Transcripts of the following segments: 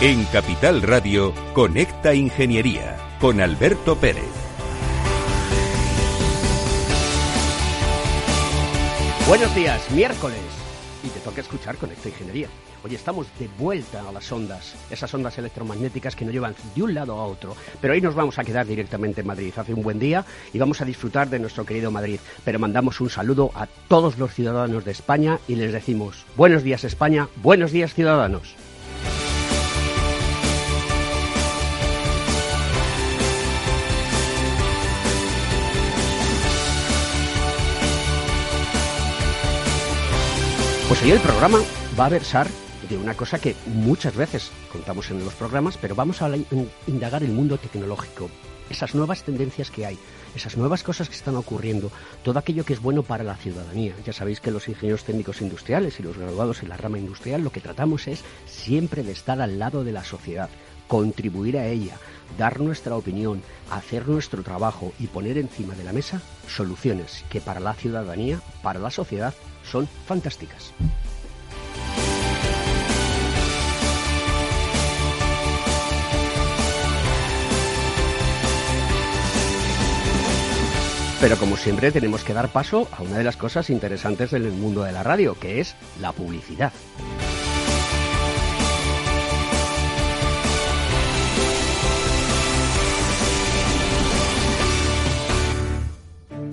En Capital Radio, Conecta Ingeniería con Alberto Pérez. Buenos días, miércoles. Y te toca escuchar Conecta Ingeniería. Hoy estamos de vuelta a las ondas, esas ondas electromagnéticas que nos llevan de un lado a otro. Pero hoy nos vamos a quedar directamente en Madrid. Hace un buen día y vamos a disfrutar de nuestro querido Madrid. Pero mandamos un saludo a todos los ciudadanos de España y les decimos, buenos días España, buenos días ciudadanos. Pues hoy el programa va a versar de una cosa que muchas veces contamos en los programas, pero vamos a indagar el mundo tecnológico, esas nuevas tendencias que hay, esas nuevas cosas que están ocurriendo, todo aquello que es bueno para la ciudadanía. Ya sabéis que los ingenieros técnicos industriales y los graduados en la rama industrial lo que tratamos es siempre de estar al lado de la sociedad, contribuir a ella, dar nuestra opinión, hacer nuestro trabajo y poner encima de la mesa soluciones que para la ciudadanía, para la sociedad, son fantásticas. Pero como siempre tenemos que dar paso a una de las cosas interesantes del mundo de la radio, que es la publicidad.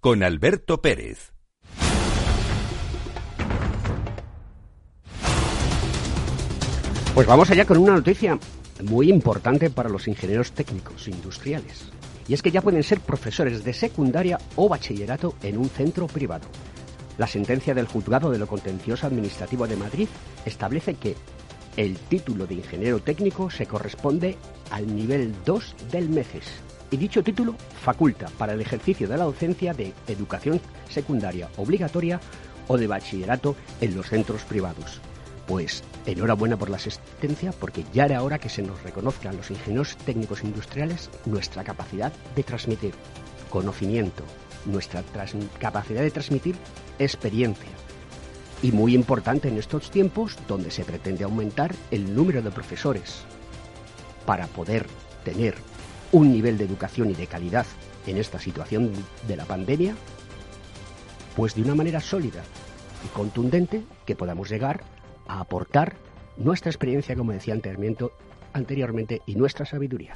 con Alberto Pérez. Pues vamos allá con una noticia muy importante para los ingenieros técnicos industriales. Y es que ya pueden ser profesores de secundaria o bachillerato en un centro privado. La sentencia del Juzgado de lo Contencioso Administrativo de Madrid establece que el título de ingeniero técnico se corresponde al nivel 2 del MECES y dicho título faculta para el ejercicio de la docencia de educación secundaria obligatoria o de bachillerato en los centros privados. Pues enhorabuena por la asistencia porque ya era hora que se nos reconozcan los ingenieros técnicos industriales nuestra capacidad de transmitir conocimiento, nuestra capacidad de transmitir experiencia. Y muy importante en estos tiempos donde se pretende aumentar el número de profesores para poder tener un nivel de educación y de calidad en esta situación de la pandemia, pues de una manera sólida y contundente que podamos llegar a aportar nuestra experiencia, como decía anteriormente, y nuestra sabiduría.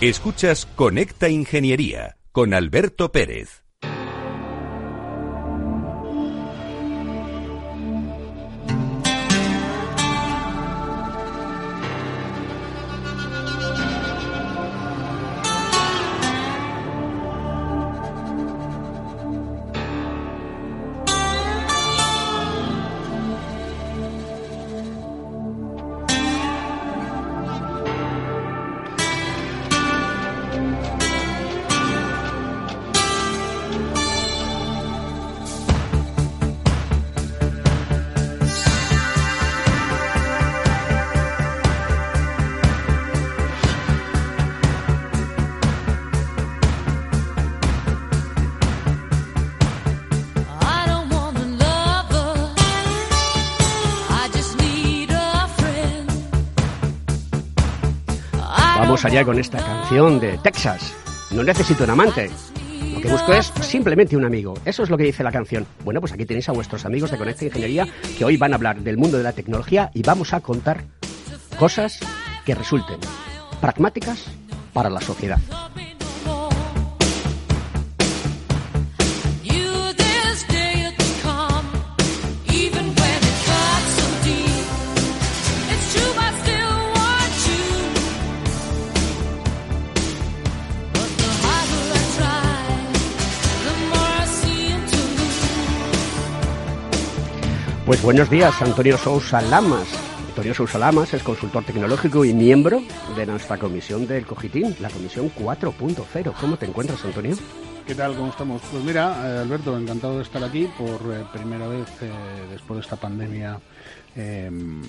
Escuchas Conecta Ingeniería con Alberto Pérez. Con esta canción de Texas. No necesito un amante. Lo que busco es simplemente un amigo. Eso es lo que dice la canción. Bueno, pues aquí tenéis a vuestros amigos de Conecta Ingeniería que hoy van a hablar del mundo de la tecnología y vamos a contar cosas que resulten pragmáticas para la sociedad. Pues buenos días, Antonio Sousa Lamas. Antonio Sousa Lamas es consultor tecnológico y miembro de nuestra comisión del Cogitín, la comisión 4.0. ¿Cómo te encuentras, Antonio? ¿Qué tal? ¿Cómo estamos? Pues mira, eh, Alberto, encantado de estar aquí por eh, primera vez eh, después de esta pandemia em,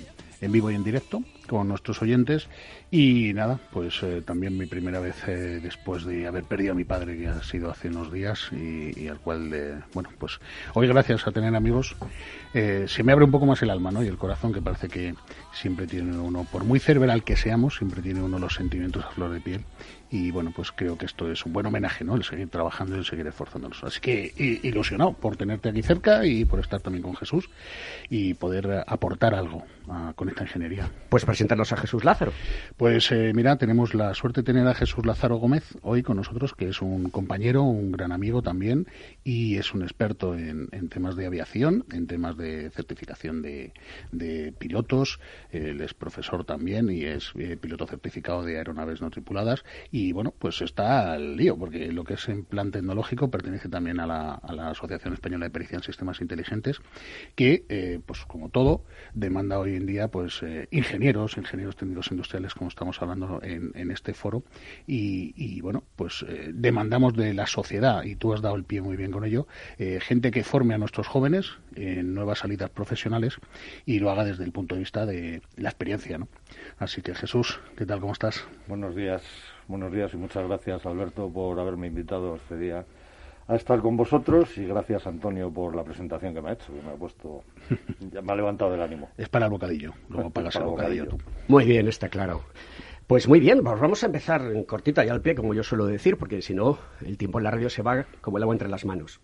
en vivo y en directo con nuestros oyentes. Y nada, pues también mi primera vez después de haber perdido a mi padre, que ha sido hace unos días, y, al cual, bueno, pues hoy gracias a tener amigos eh, se me abre un poco más el alma ¿no? y el corazón, que parece que siempre tiene uno, por muy cerebral que seamos, siempre tiene uno los sentimientos a flor de piel. Y bueno, pues creo que esto es un buen homenaje, ¿no? El seguir trabajando y el seguir esforzándonos. Así que ilusionado por tenerte aquí cerca y por estar también con Jesús y poder aportar algo con esta ingeniería. Pues presentarnos a Jesús Lázaro. Pues eh, mira, tenemos la suerte de tener a Jesús Lázaro Gómez hoy con nosotros, que es un compañero, un gran amigo también y es un experto en, temas de aviación, en temas de certificación de, pilotos. Él es profesor también y es eh, piloto certificado de aeronaves no tripuladas. Y bueno, pues está al lío, porque lo que es en plan tecnológico pertenece también a la, Asociación Española de Pericia en Sistemas Inteligentes, que, eh, pues como todo, demanda hoy en día pues eh, ingenieros, ingenieros técnicos industriales, como estamos hablando en, este foro. Y, bueno, pues demandamos de la sociedad, y tú has dado el pie muy bien con ello, eh, gente que forme a nuestros jóvenes en nuevas salidas profesionales y lo haga desde el punto de vista de la experiencia. ¿no? Así que Jesús, ¿qué tal? ¿Cómo estás? Buenos días, buenos días y muchas gracias Alberto por haberme invitado este día a estar con vosotros y gracias Antonio por la presentación que me ha hecho, que me ha puesto, me ha levantado del ánimo. Es para el bocadillo, luego pagas el bocadillo, tú. Muy bien, está claro. Pues muy bien, vamos a empezar en cortita y al pie, como yo suelo decir, porque si no, el tiempo en la radio se va como el agua entre las manos.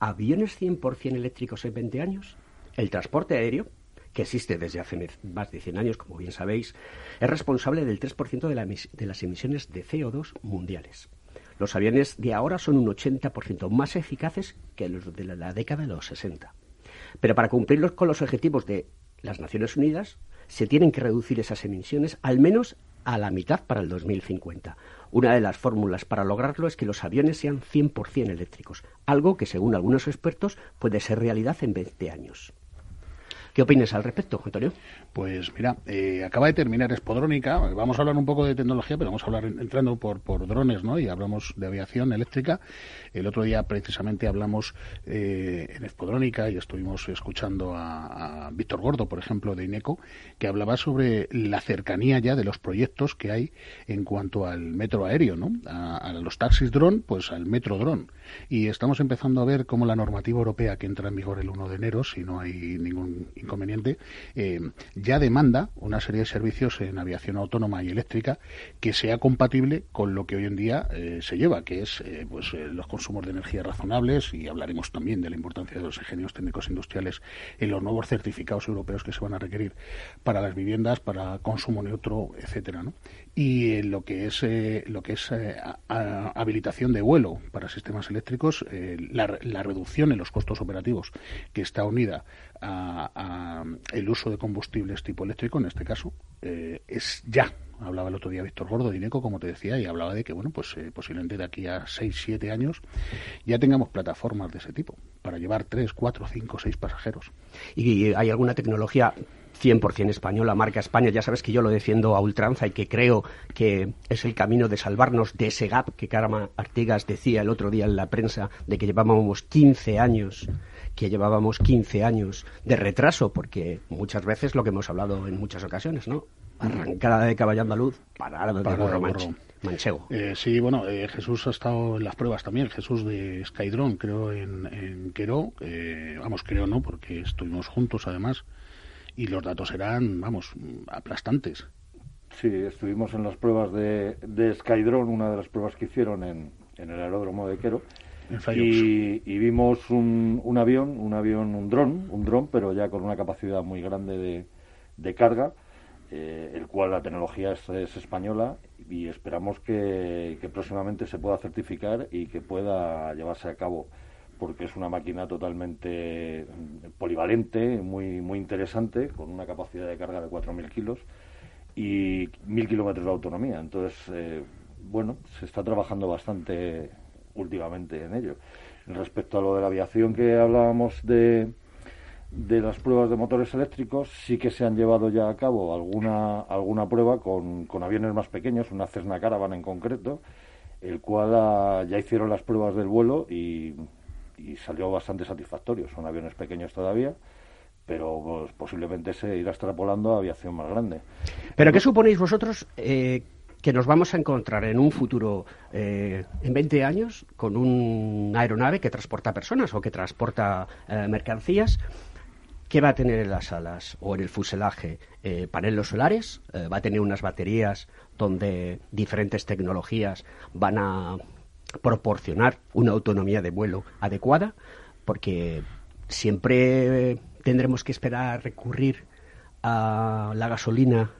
¿Aviones 100% eléctricos en 20 años? El transporte aéreo, que existe desde hace más de 100 años, como bien sabéis, es responsable del 3% de, de las emisiones de CO2 mundiales. Los aviones de ahora son un 80% más eficaces que los de la década de los 60. Pero para cumplir con los objetivos de las Naciones Unidas, se tienen que reducir esas emisiones al menos a la mitad para el 2050. Una de las fórmulas para lograrlo es que los aviones sean 100% eléctricos, algo que según algunos expertos puede ser realidad en 20 años. ¿Qué opinas al respecto, Antonio? Pues mira, eh, acaba de terminar Espodrónica. Vamos a hablar un poco de tecnología, pero vamos a hablar entrando por, por drones, ¿no? Y hablamos de aviación eléctrica. El otro día precisamente hablamos eh, en Espodrónica y estuvimos escuchando a, Víctor Gordo, por ejemplo, de INECO, que hablaba sobre la cercanía ya de los proyectos que hay en cuanto al metro aéreo, ¿no? A, los taxis dron, pues al metro dron. Y estamos empezando a ver cómo la normativa europea que entra en vigor el 1 de enero, si no hay ningún inconveniente, eh, ya demanda una serie de servicios en aviación autónoma y eléctrica que sea compatible con lo que hoy en día eh, se lleva, que es pues los consumos de energía razonables y hablaremos también de la importancia de los ingenieros técnicos industriales en los nuevos certificados europeos que se van a requerir para las viviendas, para consumo neutro, etcétera, ¿no? Y en lo que es lo que es habilitación de vuelo para sistemas eléctricos la, la reducción en los costos operativos que está unida a, el uso de combustibles tipo eléctrico, en este caso, eh, es ya. Hablaba el otro día Víctor Gordo de INECO, como te decía, y hablaba de que, bueno, pues eh, posiblemente de aquí a 6, 7 años ya tengamos plataformas de ese tipo para llevar 3, 4, 5, 6 pasajeros. ¿Y hay alguna tecnología 100% española, marca España. Ya sabes que yo lo defiendo a ultranza y que creo que es el camino de salvarnos de ese gap que Carama Artigas decía el otro día en la prensa de que llevábamos 15 años que llevábamos 15 años de retraso, porque muchas veces lo que hemos hablado en muchas ocasiones, ¿no? Arrancada de caballo andaluz, parada de burro manchego. Eh, sí, bueno, eh, Jesús ha estado en las pruebas también, Jesús de Skydrone, creo, en, en Quero, eh, vamos, creo no, porque estuvimos juntos además, y los datos eran, vamos, aplastantes. Sí, estuvimos en las pruebas de, de Skydrone, una de las pruebas que hicieron en, en el aeródromo de Quero, y, vimos un, un, avión, un avión, un dron, un dron, pero ya con una capacidad muy grande de, de carga, eh, el cual la tecnología es, española y esperamos que, próximamente se pueda certificar y que pueda llevarse a cabo porque es una máquina totalmente polivalente, muy, muy interesante, con una capacidad de carga de 4.000 kilos y 1.000 kilómetros de autonomía. Entonces, eh, bueno, se está trabajando bastante últimamente en ello. Respecto a lo de la aviación que hablábamos de, de las pruebas de motores eléctricos, sí que se han llevado ya a cabo alguna, alguna prueba con, con aviones más pequeños, una Cessna Caravan en concreto, el cual ah, ya hicieron las pruebas del vuelo y, y, salió bastante satisfactorio. Son aviones pequeños todavía, pero pues, posiblemente se irá extrapolando a aviación más grande. ¿Pero qué suponéis vosotros eh, que nos vamos a encontrar en un futuro, eh, en 20 años, con una aeronave que transporta personas o que transporta eh, mercancías. ¿Qué va a tener en las alas o en el fuselaje? Eh, paneles solares, va a tener unas baterías donde diferentes tecnologías van a proporcionar una autonomía de vuelo adecuada, porque siempre tendremos que esperar a recurrir a la gasolina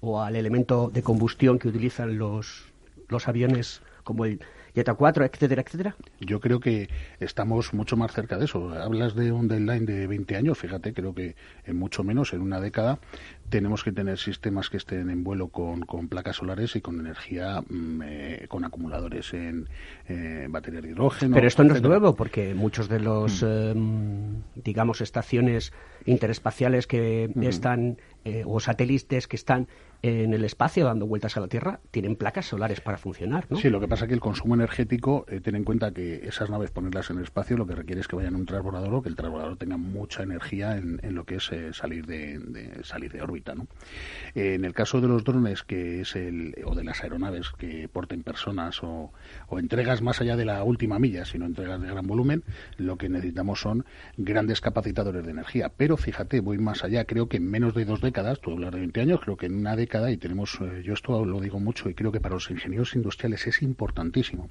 o al elemento de combustión que utilizan los, los aviones como el Jetta 4, etcétera, etcétera? Yo creo que estamos mucho más cerca de eso. Hablas de un deadline de 20 años, fíjate, creo que en mucho menos, en una década, tenemos que tener sistemas que estén en vuelo con, con placas solares y con energía, mm, eh, con acumuladores en eh, baterías de hidrógeno. Pero esto no es nuevo, porque muchos de los, mm. em, digamos, estaciones interespaciales que están, eh, o satélites que están en el espacio dando vueltas a la Tierra tienen placas solares para funcionar, ¿no? Sí, lo que pasa es que el consumo energético, eh, ten en cuenta que esas naves ponerlas en el espacio lo que requiere es que vayan en un transbordador o que el transbordador tenga mucha energía en, lo que es eh, salir de, salir de órbita, en el caso de los drones, que es el o de las aeronaves que porten personas o, o entregas más allá de la última milla, sino entregas de gran volumen, lo que necesitamos son grandes capacitadores de energía. Pero fíjate, voy más allá. Creo que en menos de dos décadas, tú hablas de 20 años, creo que en una década y tenemos, eh, yo esto lo digo mucho y creo que para los ingenieros industriales es importantísimo.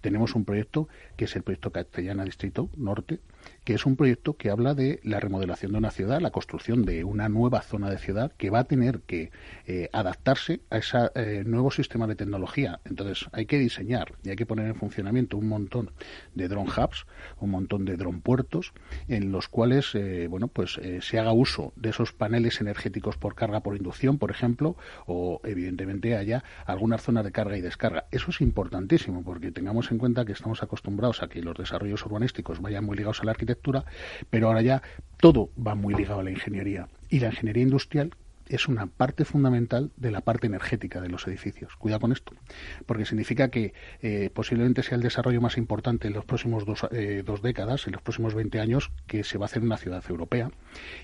Tenemos un proyecto que es el proyecto Castellana Distrito Norte, que es un proyecto que habla de la remodelación de una ciudad, la construcción de una nueva zona de ciudad que va a tener que eh, adaptarse a ese eh, nuevo sistema de tecnología. Entonces hay que diseñar y hay que poner en funcionamiento un montón de drone hubs, un montón de drone puertos, en los cuales eh, bueno pues se haga uso de esos paneles energéticos por carga por inducción, por ejemplo, o evidentemente haya algunas zonas de carga y descarga. Eso es importantísimo porque tengamos en cuenta que estamos acostumbrados a que los desarrollos urbanísticos vayan muy ligados a la arquitectura, pero ahora ya todo va muy ligado a la ingeniería. Y la ingeniería industrial es una parte fundamental de la parte energética de los edificios. Cuidado con esto, porque significa que eh, posiblemente sea el desarrollo más importante en los próximos dos, eh, dos, décadas, en los próximos 20 años, que se va a hacer en una ciudad europea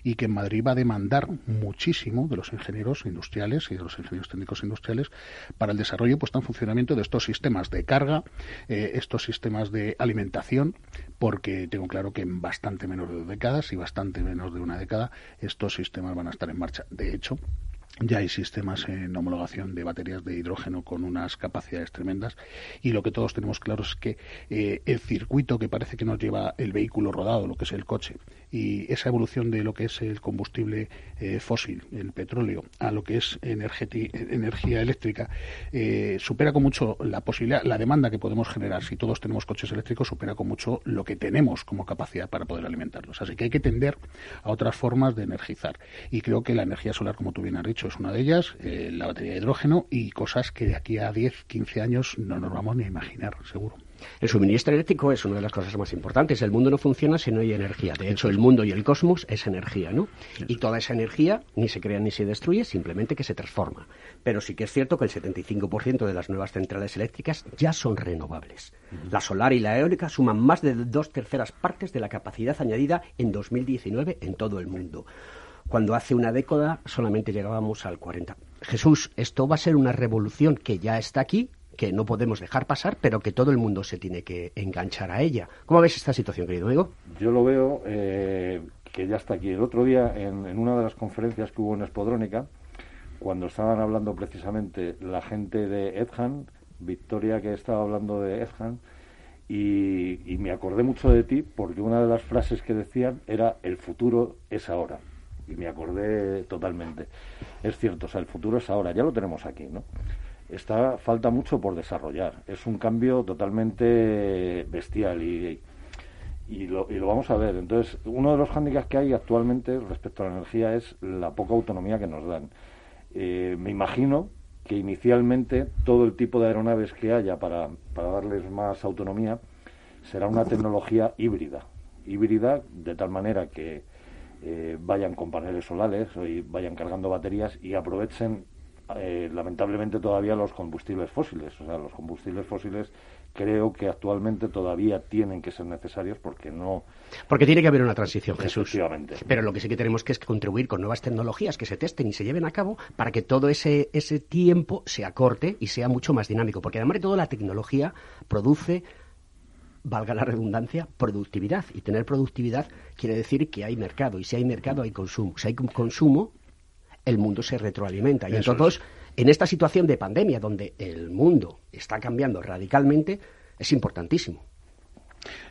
y que en Madrid va a demandar muchísimo de los ingenieros industriales y de los ingenieros técnicos industriales para el desarrollo puesto en funcionamiento de estos sistemas de carga, eh, estos sistemas de alimentación, porque tengo claro que en bastante menos de dos décadas y bastante menos de una década estos sistemas van a estar en marcha. De hecho, production ya hay sistemas en homologación de baterías de hidrógeno con unas capacidades tremendas y lo que todos tenemos claro es que eh, el circuito que parece que nos lleva el vehículo rodado, lo que es el coche, y esa evolución de lo que es el combustible eh, fósil, el petróleo, a lo que es energía eléctrica, eh, supera con mucho la posibilidad, la demanda que podemos generar si todos tenemos coches eléctricos, supera con mucho lo que tenemos como capacidad para poder alimentarlos. Así que hay que tender a otras formas de energizar. Y creo que la energía solar, como tú bien has dicho, es una de ellas, eh, la batería de hidrógeno y cosas que de aquí a 10, 15 años no nos vamos ni a imaginar, seguro. El suministro eléctrico es una de las cosas más importantes. El mundo no funciona si no hay energía. De hecho, el mundo y el cosmos es energía, ¿no? Y toda esa energía ni se crea ni se destruye, simplemente que se transforma. Pero sí que es cierto que el 75% de las nuevas centrales eléctricas ya son renovables. La solar y la eólica suman más de dos terceras partes de la capacidad añadida en 2019 en todo el mundo cuando hace una década solamente llegábamos al 40. Jesús, esto va a ser una revolución que ya está aquí, que no podemos dejar pasar, pero que todo el mundo se tiene que enganchar a ella. ¿Cómo ves esta situación, querido amigo? Yo lo veo eh, que ya está aquí. El otro día, en, una de las conferencias que hubo en Espodrónica, cuando estaban hablando precisamente la gente de Edhan, Victoria que estaba hablando de Edhan, y, y me acordé mucho de ti porque una de las frases que decían era el futuro es ahora y me acordé totalmente. Es cierto, o sea, el futuro es ahora, ya lo tenemos aquí, ¿no? Está, falta mucho por desarrollar. Es un cambio totalmente bestial y, y, lo, y lo vamos a ver. Entonces, uno de los hándicaps que hay actualmente respecto a la energía es la poca autonomía que nos dan. Eh, me imagino que inicialmente todo el tipo de aeronaves que haya para, para darles más autonomía será una tecnología híbrida. Híbrida de tal manera que eh, vayan con paneles solares y vayan cargando baterías y aprovechen eh, lamentablemente todavía los combustibles fósiles. O sea, los combustibles fósiles creo que actualmente todavía tienen que ser necesarios porque no. Porque tiene que haber una transición, Jesús. Pero lo que sí que tenemos que es contribuir con nuevas tecnologías que se testen y se lleven a cabo para que todo ese, ese tiempo se acorte y sea mucho más dinámico. Porque además de todo, la tecnología produce valga la redundancia, productividad. Y tener productividad quiere decir que hay mercado. Y si hay mercado, hay consumo. Si hay consumo, el mundo se retroalimenta. Y entonces, en esta situación de pandemia, donde el mundo está cambiando radicalmente, es importantísimo.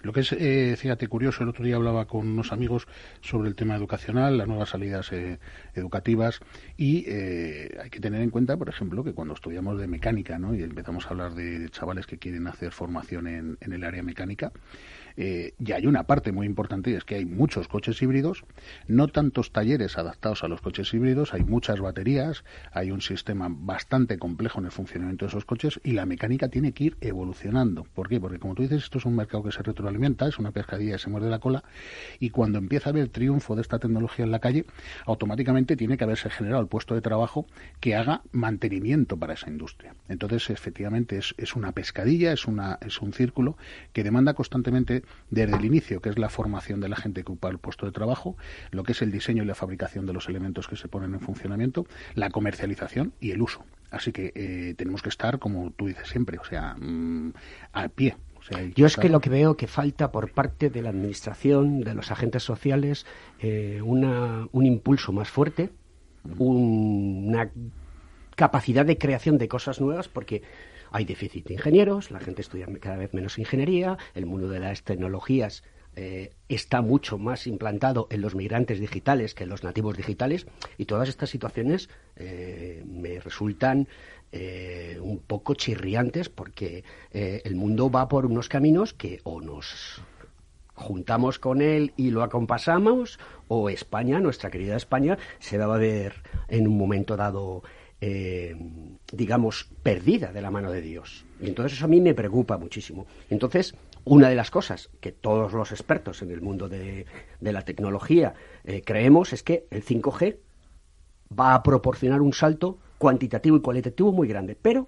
Lo que es, eh, fíjate, curioso, el otro día hablaba con unos amigos sobre el tema educacional, las nuevas salidas eh, educativas, y eh, hay que tener en cuenta, por ejemplo, que cuando estudiamos de mecánica, ¿no? y empezamos a hablar de chavales que quieren hacer formación en, en el área mecánica, eh, y hay una parte muy importante y es que hay muchos coches híbridos, no tantos talleres adaptados a los coches híbridos, hay muchas baterías, hay un sistema bastante complejo en el funcionamiento de esos coches y la mecánica tiene que ir evolucionando. ¿Por qué? Porque como tú dices, esto es un mercado que se retroalimenta, es una pescadilla que se muerde la cola y cuando empieza a haber triunfo de esta tecnología en la calle, automáticamente tiene que haberse generado el puesto de trabajo que haga mantenimiento para esa industria. Entonces, efectivamente, es, es una pescadilla, es, una, es un círculo que demanda constantemente desde el inicio, que es la formación de la gente que ocupa el puesto de trabajo, lo que es el diseño y la fabricación de los elementos que se ponen en funcionamiento, la comercialización y el uso. Así que eh, tenemos que estar, como tú dices siempre, o sea, mm, al pie, Yo es que lo que veo que falta por parte de la Administración, de los agentes sociales, eh, una, un impulso más fuerte, una capacidad de creación de cosas nuevas, porque hay déficit de ingenieros, la gente estudia cada vez menos ingeniería, el mundo de las tecnologías eh, está mucho más implantado en los migrantes digitales que en los nativos digitales y todas estas situaciones eh, me resultan eh, un poco chirriantes porque el mundo va por unos caminos que o nos juntamos con él y lo acompasamos o España, nuestra querida España, se va a ver en un momento dado eh, digamos, perdida de la mano de Dios. Y entonces eso a mí me preocupa muchísimo. Entonces, una de las cosas que todos los expertos en el mundo de, la tecnología eh, creemos es que el 5G va a proporcionar un salto cuantitativo y cualitativo muy grande. Pero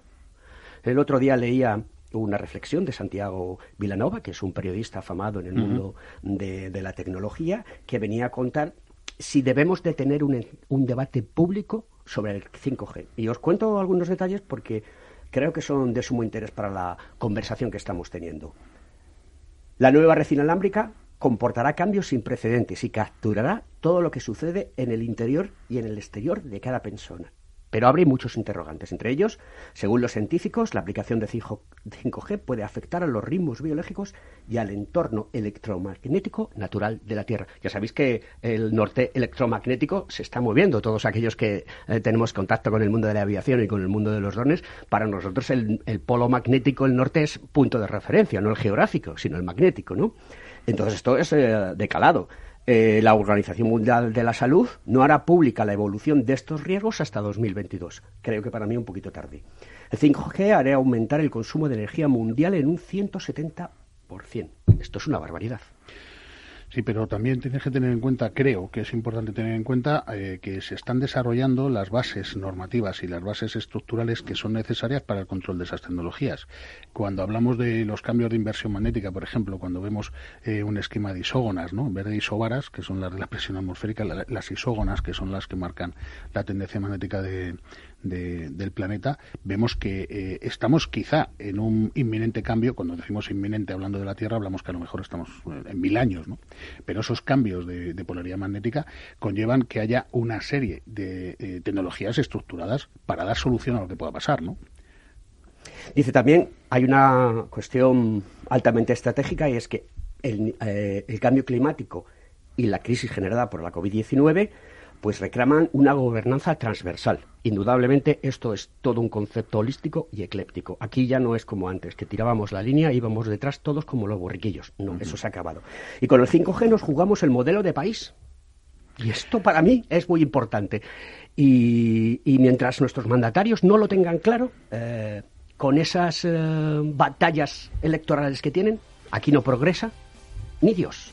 el otro día leía una reflexión de Santiago Vilanova, que es un periodista afamado en el mundo de, la tecnología, que venía a contar si debemos de tener un, un debate público sobre el 5G. Y os cuento algunos detalles porque creo que son de sumo interés para la conversación que estamos teniendo. La nueva red inalámbrica comportará cambios sin precedentes y capturará todo lo que sucede en el interior y en el exterior de cada persona. Pero abre muchos interrogantes. Entre ellos, según los científicos, la aplicación de 5G puede afectar a los ritmos biológicos y al entorno electromagnético natural de la Tierra. Ya sabéis que el norte electromagnético se está moviendo. Todos aquellos que eh, tenemos contacto con el mundo de la aviación y con el mundo de los drones, para nosotros el, polo magnético, el norte, es punto de referencia, no el geográfico, sino el magnético, ¿no? Entonces esto es eh, decalado. Eh, la Organización Mundial de la Salud no hará pública la evolución de estos riesgos hasta 2022. Creo que para mí un poquito tarde. El 5G hará aumentar el consumo de energía mundial en un 170%. Esto es una barbaridad. Sí, pero también tienes que tener en cuenta, creo que es importante tener en cuenta eh, que se están desarrollando las bases normativas y las bases estructurales que son necesarias para el control de esas tecnologías. Cuando hablamos de los cambios de inversión magnética, por ejemplo, cuando vemos eh, un esquema de isógonas, ¿no? en vez de isobaras, que son las de la presión atmosférica, las isógonas, que son las que marcan la tendencia magnética de, del planeta, vemos que eh, estamos quizá en un inminente cambio. Cuando decimos inminente hablando de la Tierra, hablamos que a lo mejor estamos eh, en mil años, ¿no? Pero esos cambios de, polaridad magnética conllevan que haya una serie de eh, tecnologías estructuradas para dar solución a lo que pueda pasar, ¿no? Dice también, hay una cuestión altamente estratégica y es que el, el cambio climático y la crisis generada por la COVID-19 pues reclaman una gobernanza transversal. Indudablemente esto es todo un concepto holístico y ecléptico. Aquí ya no es como antes, que tirábamos la línea y íbamos detrás todos como los borriquillos. No, eso se ha acabado. Y con el 5G nos jugamos el modelo de país. Y esto para mí es muy importante. Y, mientras nuestros mandatarios no lo tengan claro, eh, con esas eh, batallas electorales que tienen, aquí no progresa ni Dios.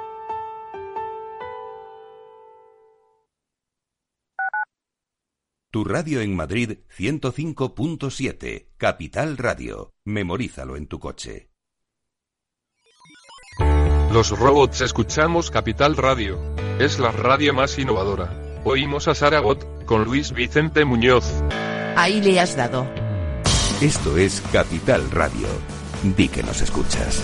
Tu radio en Madrid 105.7, Capital Radio. Memorízalo en tu coche. Los robots escuchamos Capital Radio. Es la radio más innovadora. Oímos a Saragot, con Luis Vicente Muñoz. Ahí le has dado. Esto es Capital Radio. Di que nos escuchas.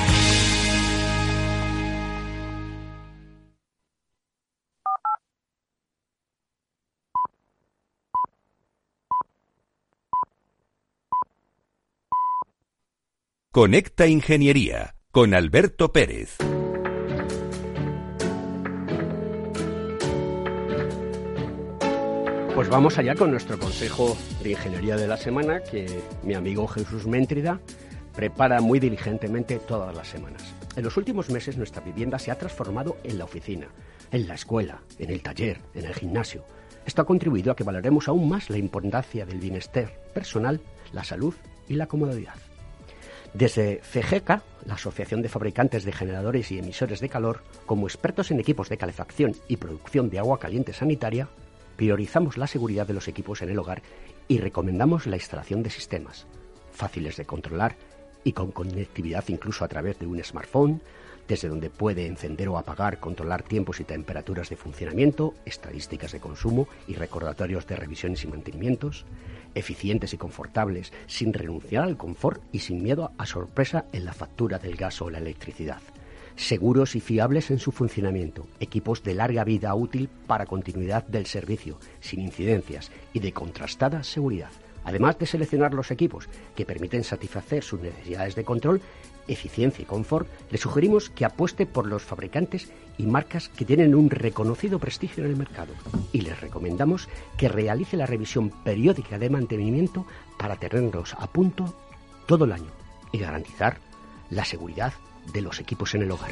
Conecta Ingeniería con Alberto Pérez. Pues vamos allá con nuestro consejo de ingeniería de la semana que mi amigo Jesús Méntrida prepara muy diligentemente todas las semanas. En los últimos meses nuestra vivienda se ha transformado en la oficina, en la escuela, en el taller, en el gimnasio. Esto ha contribuido a que valoremos aún más la importancia del bienestar personal, la salud y la comodidad. Desde FEGECA, la Asociación de Fabricantes de Generadores y Emisores de Calor, como expertos en equipos de calefacción y producción de agua caliente sanitaria, priorizamos la seguridad de los equipos en el hogar y recomendamos la instalación de sistemas fáciles de controlar y con conectividad incluso a través de un smartphone, desde donde puede encender o apagar, controlar tiempos y temperaturas de funcionamiento, estadísticas de consumo y recordatorios de revisiones y mantenimientos, eficientes y confortables, sin renunciar al confort y sin miedo a sorpresa en la factura del gas o la electricidad. Seguros y fiables en su funcionamiento, equipos de larga vida útil para continuidad del servicio, sin incidencias y de contrastada seguridad. Además de seleccionar los equipos que permiten satisfacer sus necesidades de control, eficiencia y confort, le sugerimos que apueste por los fabricantes y marcas que tienen un reconocido prestigio en el mercado. Y les recomendamos que realice la revisión periódica de mantenimiento para tenerlos a punto todo el año y garantizar la seguridad de los equipos en el hogar.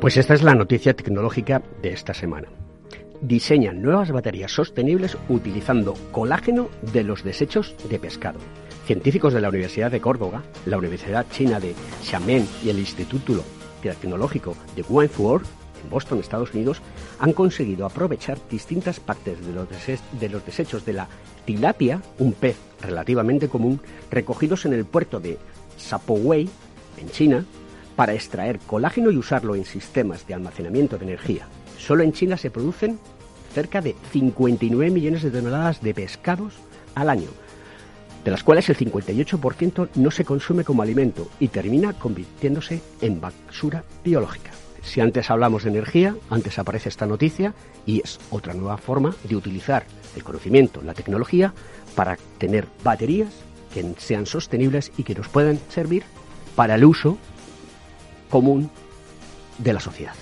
Pues esta es la noticia tecnológica de esta semana. Diseñan nuevas baterías sostenibles utilizando colágeno de los desechos de pescado. Científicos de la Universidad de Córdoba, la Universidad China de Xiamen y el Instituto Tecnológico de Wentworth, en Boston, Estados Unidos, han conseguido aprovechar distintas partes de los, de los desechos de la tilapia, un pez relativamente común, recogidos en el puerto de Sapoway, en China, para extraer colágeno y usarlo en sistemas de almacenamiento de energía. Solo en China se producen cerca de 59 millones de toneladas de pescados al año, de las cuales el 58% no se consume como alimento y termina convirtiéndose en basura biológica. Si antes hablamos de energía, antes aparece esta noticia y es otra nueva forma de utilizar el conocimiento, la tecnología, para tener baterías que sean sostenibles y que nos puedan servir para el uso común de la sociedad.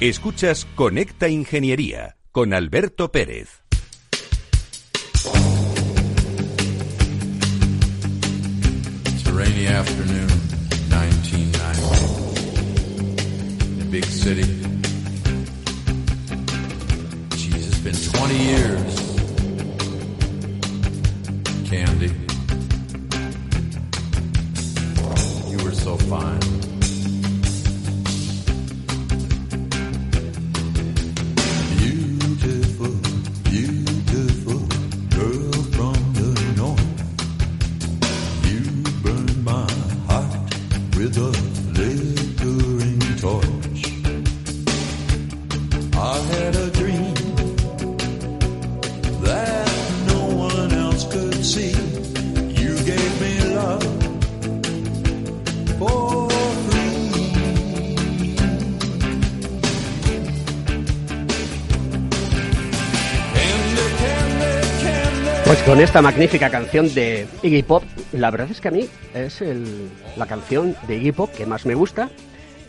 Escuchas Conecta Ingeniería con Alberto Pérez. It's a rainy afternoon, big city. Jeez, it's been 20 years. Candy. You were so fine. Con esta magnífica canción de Iggy Pop, la verdad es que a mí es el- la canción de Iggy Pop que más me gusta,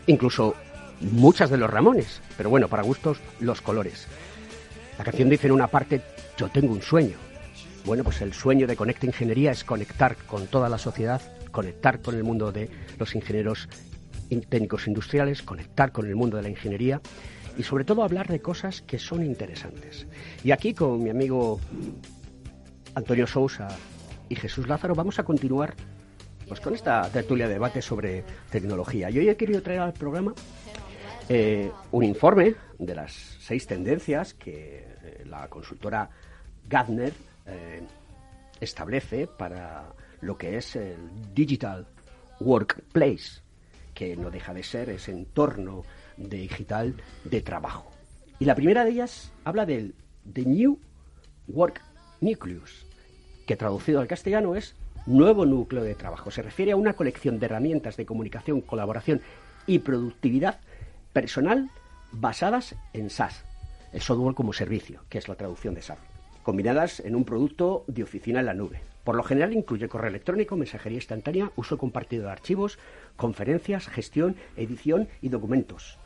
incluso muchas de los Ramones, pero bueno, para gustos los colores. La canción dice en una parte, yo tengo un sueño. Bueno, pues el sueño de Conecta Ingeniería es conectar con toda la sociedad, conectar con el mundo de los ingenieros in- técnicos industriales, conectar con el mundo de la ingeniería y sobre todo hablar de cosas que son interesantes. Y aquí con mi amigo Antonio Sousa y Jesús Lázaro vamos a continuar pues con esta tertulia de debate sobre tecnología. Y hoy he querido traer al programa eh, un informe de las seis tendencias que eh, la consultora Gartner eh, establece para lo que es el Digital Workplace, que no deja de ser ese entorno digital de trabajo. Y la primera de ellas habla del The New Work Nucleus, que traducido al castellano es nuevo núcleo de trabajo. Se refiere a una colección de herramientas de comunicación, colaboración y productividad personal basadas en SaaS, el software como servicio, que es la traducción de SaaS, combinadas en un producto de oficina en la nube. Por lo general incluye correo electrónico, mensajería instantánea, uso compartido de archivos, conferencias, gestión, edición y documentos,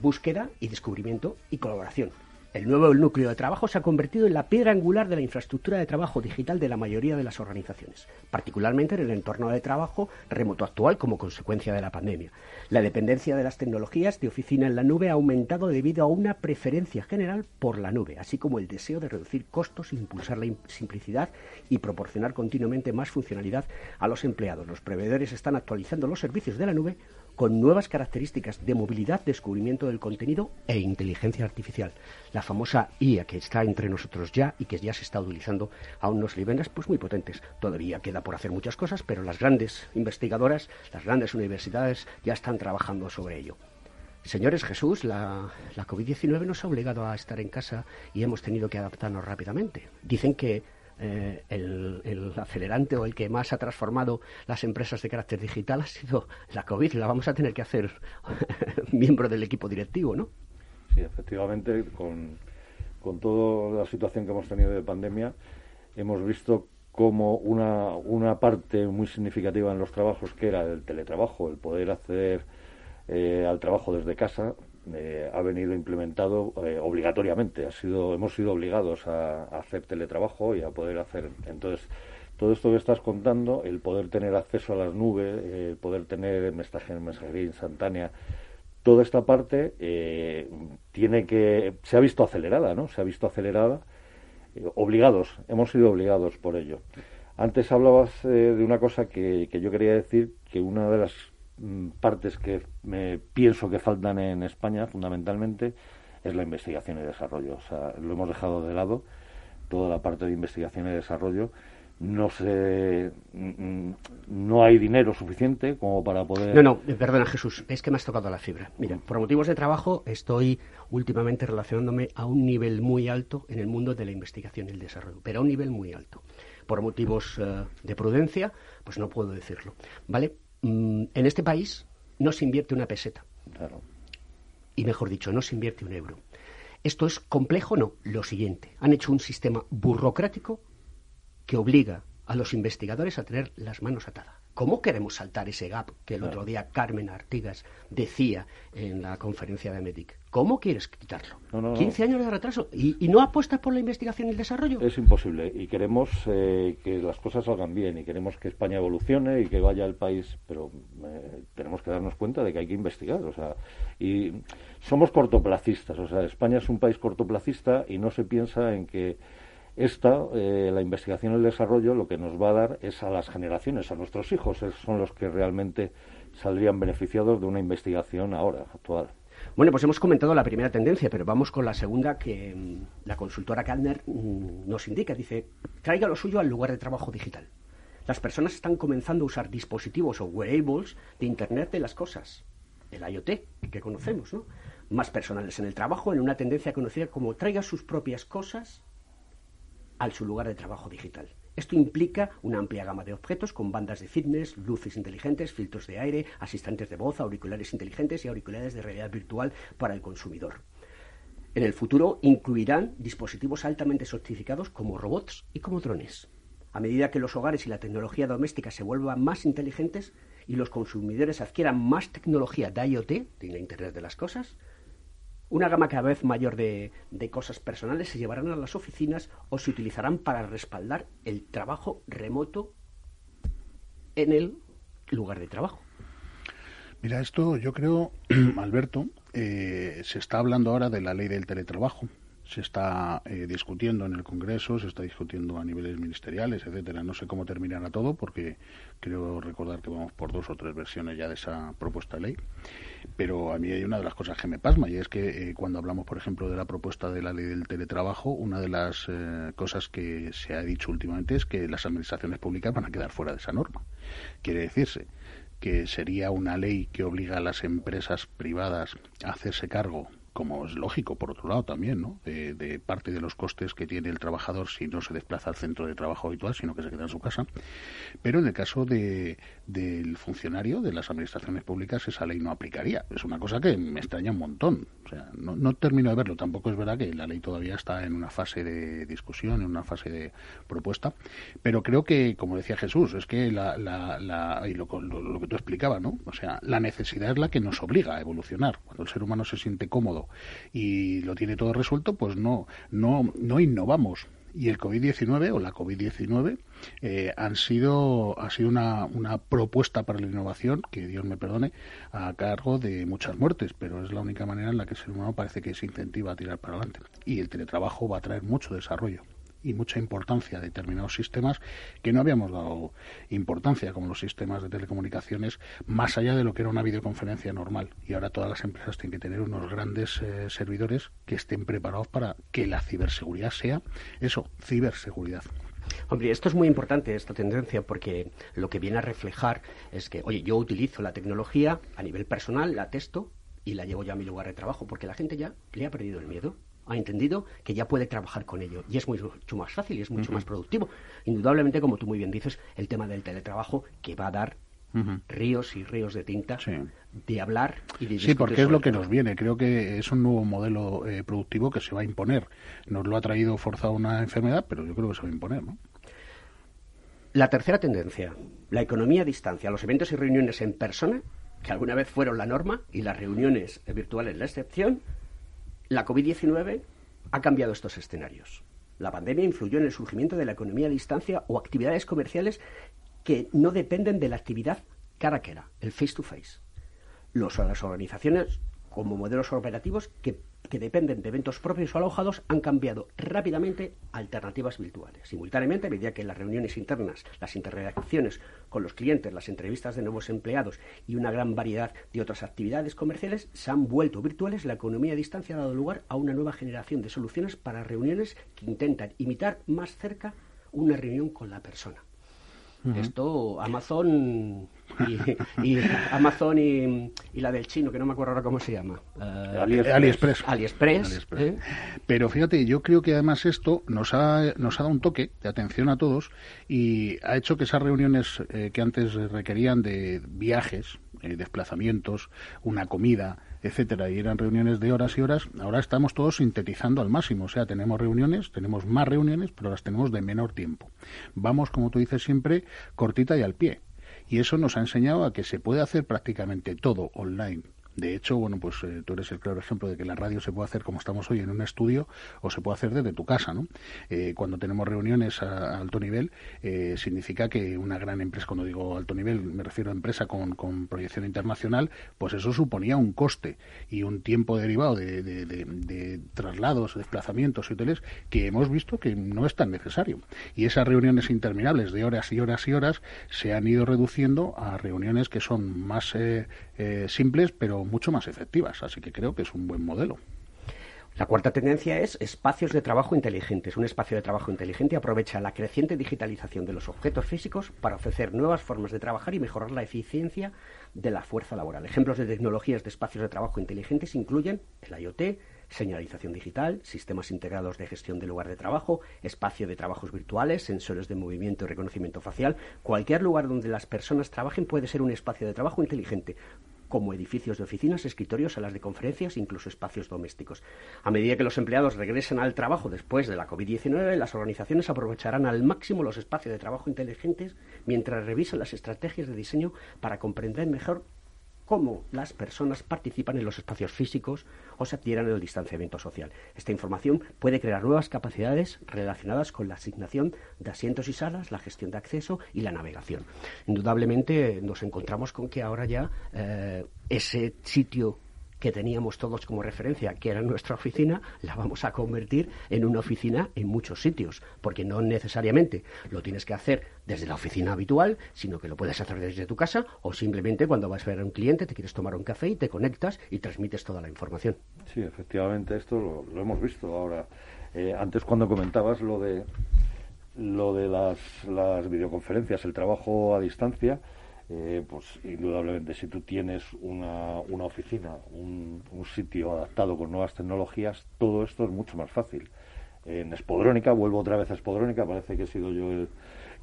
búsqueda y descubrimiento y colaboración. El nuevo núcleo de trabajo se ha convertido en la piedra angular de la infraestructura de trabajo digital de la mayoría de las organizaciones, particularmente en el entorno de trabajo remoto actual como consecuencia de la pandemia. La dependencia de las tecnologías de oficina en la nube ha aumentado debido a una preferencia general por la nube, así como el deseo de reducir costos, impulsar la im- simplicidad y proporcionar continuamente más funcionalidad a los empleados. Los proveedores están actualizando los servicios de la nube con nuevas características de movilidad, descubrimiento del contenido e inteligencia artificial. La famosa IA que está entre nosotros ya y que ya se está utilizando a unos niveles pues muy potentes. Todavía queda por hacer muchas cosas, pero las grandes investigadoras, las grandes universidades ya están trabajando sobre ello. Señores Jesús, la, la COVID-19 nos ha obligado a estar en casa y hemos tenido que adaptarnos rápidamente. Dicen que eh, el, el acelerante o el que más ha transformado las empresas de carácter digital ha sido la COVID. La vamos a tener que hacer miembro del equipo directivo, ¿no? Sí, efectivamente, con, con toda la situación que hemos tenido de pandemia, hemos visto como una, una parte muy significativa en los trabajos, que era el teletrabajo, el poder acceder eh, al trabajo desde casa, eh, ha venido implementado eh, obligatoriamente. Ha sido, hemos sido obligados a, hacer teletrabajo y a poder hacer. Entonces, todo esto que estás contando, el poder tener acceso a las nubes, eh, el poder tener mensaje, mensajería instantánea, toda esta parte eh, tiene que se ha visto acelerada, ¿no? Se ha visto acelerada, eh, obligados, hemos sido obligados por ello. Antes hablabas de una cosa que, que yo quería decir, que una de las partes que me pienso que faltan en España, fundamentalmente, es la investigación y desarrollo. O sea, lo hemos dejado de lado, toda la parte de investigación y desarrollo. No se, mm, no hay dinero suficiente como para poder. No, no, perdona Jesús, es que me has tocado la fibra. Mira, por motivos de trabajo estoy últimamente relacionándome a un nivel muy alto en el mundo de la investigación y el desarrollo, pero a un nivel muy alto. Por motivos eh, de prudencia, pues no puedo decirlo. ¿Vale? Mm, en este país no se invierte una peseta. Claro. Y mejor dicho, no se invierte un euro. ¿Esto es complejo? No. Lo siguiente. Han hecho un sistema burocrático que obliga a los investigadores a tener las manos atadas. ¿Cómo queremos saltar ese gap que el otro día Carmen Artigas decía en la conferencia de Medic? ¿Cómo quieres quitarlo? No, no, no. 15 años de retraso. ¿Y, y no apuestas por la investigación y el desarrollo? Es imposible y queremos eh, que las cosas salgan bien y queremos que España evolucione y que vaya el país, pero eh, tenemos que darnos cuenta de que hay que investigar, o sea, y somos cortoplacistas, o sea, España es un país cortoplacista y no se piensa en que esta, eh, la investigación y el desarrollo, lo que nos va a dar es a las generaciones, a nuestros hijos, esos son los que realmente saldrían beneficiados de una investigación ahora, actual. Bueno, pues hemos comentado la primera tendencia, pero vamos con la segunda que mm, la consultora Kaldner mm, nos indica. Dice, traiga lo suyo al lugar de trabajo digital. Las personas están comenzando a usar dispositivos o wearables de Internet de las cosas, el IoT, que conocemos, ¿no? Más personales en el trabajo, en una tendencia conocida como traiga sus propias cosas al su lugar de trabajo digital. Esto implica una amplia gama de objetos con bandas de fitness, luces inteligentes, filtros de aire, asistentes de voz, auriculares inteligentes y auriculares de realidad virtual para el consumidor. En el futuro incluirán dispositivos altamente sofisticados como robots y como drones. A medida que los hogares y la tecnología doméstica se vuelvan más inteligentes y los consumidores adquieran más tecnología de IoT, de Internet de las Cosas, una gama cada vez mayor de, de, cosas personales se llevarán a las oficinas o se utilizarán para respaldar el trabajo remoto en el lugar de trabajo. Mira, esto yo creo, Alberto, eh, se está hablando ahora de la ley del teletrabajo se está eh, discutiendo en el Congreso, se está discutiendo a niveles ministeriales, etcétera. No sé cómo terminará todo porque creo recordar que vamos por dos o tres versiones ya de esa propuesta de ley. Pero a mí hay una de las cosas que me pasma y es que eh, cuando hablamos, por ejemplo, de la propuesta de la ley del teletrabajo, una de las eh, cosas que se ha dicho últimamente es que las administraciones públicas van a quedar fuera de esa norma. Quiere decirse que sería una ley que obliga a las empresas privadas a hacerse cargo como es lógico, por otro lado también, ¿no? De, parte de los costes que tiene el trabajador si no se desplaza al centro de trabajo habitual, sino que se queda en su casa. Pero en el caso de, del funcionario de las administraciones públicas, esa ley no aplicaría. Es una cosa que me extraña un montón. O sea, no, no termino de verlo. Tampoco es verdad que la ley todavía está en una fase de discusión, en una fase de propuesta. Pero creo que, como decía Jesús, es que la, la, la y lo, lo, que tú explicabas, ¿no? O sea, la necesidad es la que nos obliga a evolucionar. Cuando el ser humano se siente cómodo y lo tiene todo resuelto, pues no, no, no innovamos. Y el COVID-19 o la COVID-19 eh, han sido, ha sido una, una propuesta para la innovación, que Dios me perdone, a cargo de muchas muertes, pero es la única manera en la que el ser humano parece que se incentiva a tirar para adelante. Y el teletrabajo va a traer mucho desarrollo y mucha importancia a determinados sistemas que no habíamos dado importancia, como los sistemas de telecomunicaciones, más allá de lo que era una videoconferencia normal. Y ahora todas las empresas tienen que tener unos grandes eh, servidores que estén preparados para que la ciberseguridad sea eso, ciberseguridad. Hombre, esto es muy importante, esta tendencia, porque lo que viene a reflejar es que, oye, yo utilizo la tecnología a nivel personal, la testo y la llevo ya a mi lugar de trabajo, porque la gente ya le ha perdido el miedo ha entendido que ya puede trabajar con ello y es mucho más fácil y es mucho uh -huh. más productivo. Indudablemente, como tú muy bien dices, el tema del teletrabajo que va a dar uh -huh. ríos y ríos de tinta sí. de hablar y de Sí, porque es lo que nos viene. Creo que es un nuevo modelo eh, productivo que se va a imponer. Nos lo ha traído forzado una enfermedad, pero yo creo que se va a imponer, ¿no? La tercera tendencia, la economía a distancia, los eventos y reuniones en persona, que alguna vez fueron la norma y las reuniones virtuales la excepción, la COVID-19 ha cambiado estos escenarios. La pandemia influyó en el surgimiento de la economía a distancia o actividades comerciales que no dependen de la actividad cara a cara, el face to face. Los, las organizaciones como modelos operativos que, dependen de eventos propios o alojados han cambiado rápidamente alternativas virtuales. Simultáneamente, a medida que las reuniones internas, las interreacciones con los clientes, las entrevistas de nuevos empleados y una gran variedad de otras actividades comerciales se han vuelto virtuales, la economía a distancia ha dado lugar a una nueva generación de soluciones para reuniones que intentan imitar más cerca una reunión con la persona. Uh -huh. Esto Amazon y, y Amazon y, y, la del chino, que no me acuerdo ahora cómo se llama. Uh, AliExpress. AliExpress. AliExpress, AliExpress. ¿eh? Pero fíjate, yo creo que además esto nos ha, nos ha dado un toque de atención a todos y ha hecho que esas reuniones eh, que antes requerían de viajes, eh, desplazamientos, una comida, etcétera, y eran reuniones de horas y horas, ahora estamos todos sintetizando al máximo, o sea, tenemos reuniones, tenemos más reuniones, pero las tenemos de menor tiempo. Vamos, como tú dices siempre, cortita y al pie. Y eso nos ha enseñado a que se puede hacer prácticamente todo online de hecho, bueno, pues eh, tú eres el claro ejemplo de que la radio se puede hacer como estamos hoy en un estudio o se puede hacer desde tu casa, ¿no? Eh, cuando tenemos reuniones a, alto nivel, eh, significa que una gran empresa, cuando digo alto nivel, me refiero a empresa con, con proyección internacional, pues eso suponía un coste y un tiempo derivado de, de, de, traslados, desplazamientos y hoteles que hemos visto que no es tan necesario. Y esas reuniones interminables de horas y horas y horas se han ido reduciendo a reuniones que son más simples, pero mucho más efectivas. Así que creo que es un buen modelo. La cuarta tendencia es espacios de trabajo inteligentes. Un espacio de trabajo inteligente aprovecha la creciente digitalización de los objetos físicos para ofrecer nuevas formas de trabajar y mejorar la eficiencia de la fuerza laboral. Ejemplos de tecnologías de espacios de trabajo inteligentes incluyen el IoT, señalización digital, sistemas integrados de gestión del lugar de trabajo, espacio de trabajos virtuales, sensores de movimiento y reconocimiento facial. Cualquier lugar donde las personas trabajen puede ser un espacio de trabajo inteligente como edificios de oficinas, escritorios, salas de conferencias, incluso espacios domésticos. A medida que los empleados regresen al trabajo después de la COVID-19, las organizaciones aprovecharán al máximo los espacios de trabajo inteligentes mientras revisan las estrategias de diseño para comprender mejor cómo las personas participan en los espacios físicos o se adhieran el distanciamiento social. Esta información puede crear nuevas capacidades relacionadas con la asignación de asientos y salas, la gestión de acceso y la navegación. Indudablemente nos encontramos con que ahora ya eh, ese sitio que teníamos todos como referencia, que era nuestra oficina, la vamos a convertir en una oficina en muchos sitios, porque no necesariamente lo tienes que hacer desde la oficina habitual, sino que lo puedes hacer desde tu casa o simplemente cuando vas a ver a un cliente, te quieres tomar un café y te conectas y transmites toda la información. Sí, efectivamente, esto lo, hemos visto ahora. Eh, antes cuando comentabas lo de lo de las, las videoconferencias, el trabajo a distancia, eh, pues indudablemente si tú tienes una, una oficina, un, sitio adaptado con nuevas tecnologías, todo esto es mucho más fácil. En Espodrónica, vuelvo otra vez a Espodrónica, parece que he sido yo el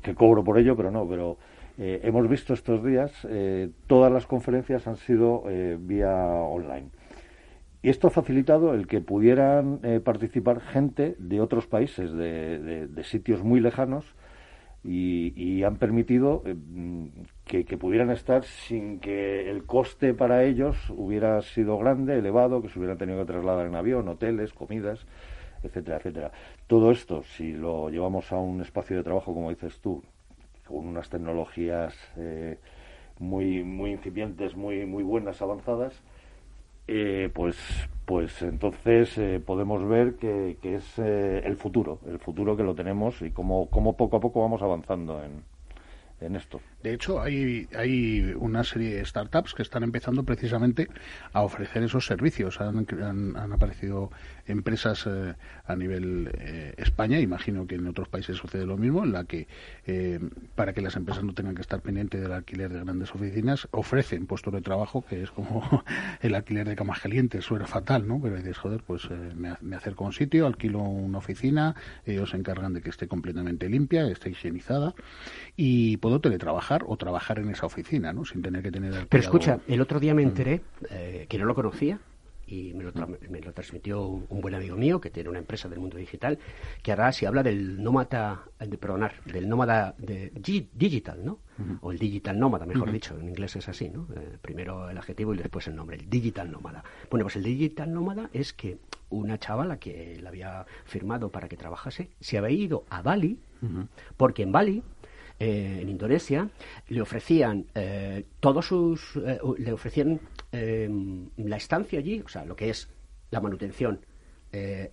que cobro por ello, pero no, pero eh, hemos visto estos días, eh, todas las conferencias han sido vía online. Y esto ha facilitado el que pudieran participar gente de otros países, de, de sitios muy lejanos, y, han permitido eh, que, pudieran estar sin que el coste para ellos hubiera sido grande, elevado, que se hubieran tenido que trasladar en avión, hoteles, comidas, etcétera, etcétera. Todo esto, si lo llevamos a un espacio de trabajo, como dices tú, con unas tecnologías eh, muy, muy incipientes, muy, muy buenas, avanzadas, eh, pues, pues entonces eh, podemos ver que, es eh, el futuro, el futuro que lo tenemos y cómo, cómo poco a poco vamos avanzando en, en esto. De hecho, hay, una serie de startups que están empezando precisamente a ofrecer esos servicios. Han, aparecido empresas eh, a nivel eh, España, imagino que en otros países sucede lo mismo, en la que eh, para que las empresas no tengan que estar pendientes del alquiler de grandes oficinas, ofrecen puestos de trabajo, que es como el alquiler de camas calientes, suena fatal, ¿no? Pero dices, joder, pues me, me acerco a un sitio, alquilo una oficina, ellos se encargan de que esté completamente limpia, esté higienizada y puedo teletrabajar o trabajar en esa oficina, ¿no? Sin tener que tener... Pero escucha, el otro día me mm. enteré, eh, que no lo conocía, y me lo, me lo, transmitió un buen amigo mío que tiene una empresa del mundo digital que ahora se habla del nómada de perdonar del nómada de digital no o el digital nómada mejor dicho en inglés es así no eh, primero el adjetivo y después el nombre el digital nómada. Bueno pues el digital nómada es que una chavala que la había firmado para que trabajase se había ido a Bali porque en Bali eh, en Indonesia, le ofrecían eh, todos sus, eh, le ofrecían la estancia allí, o sea, lo que es la manutención,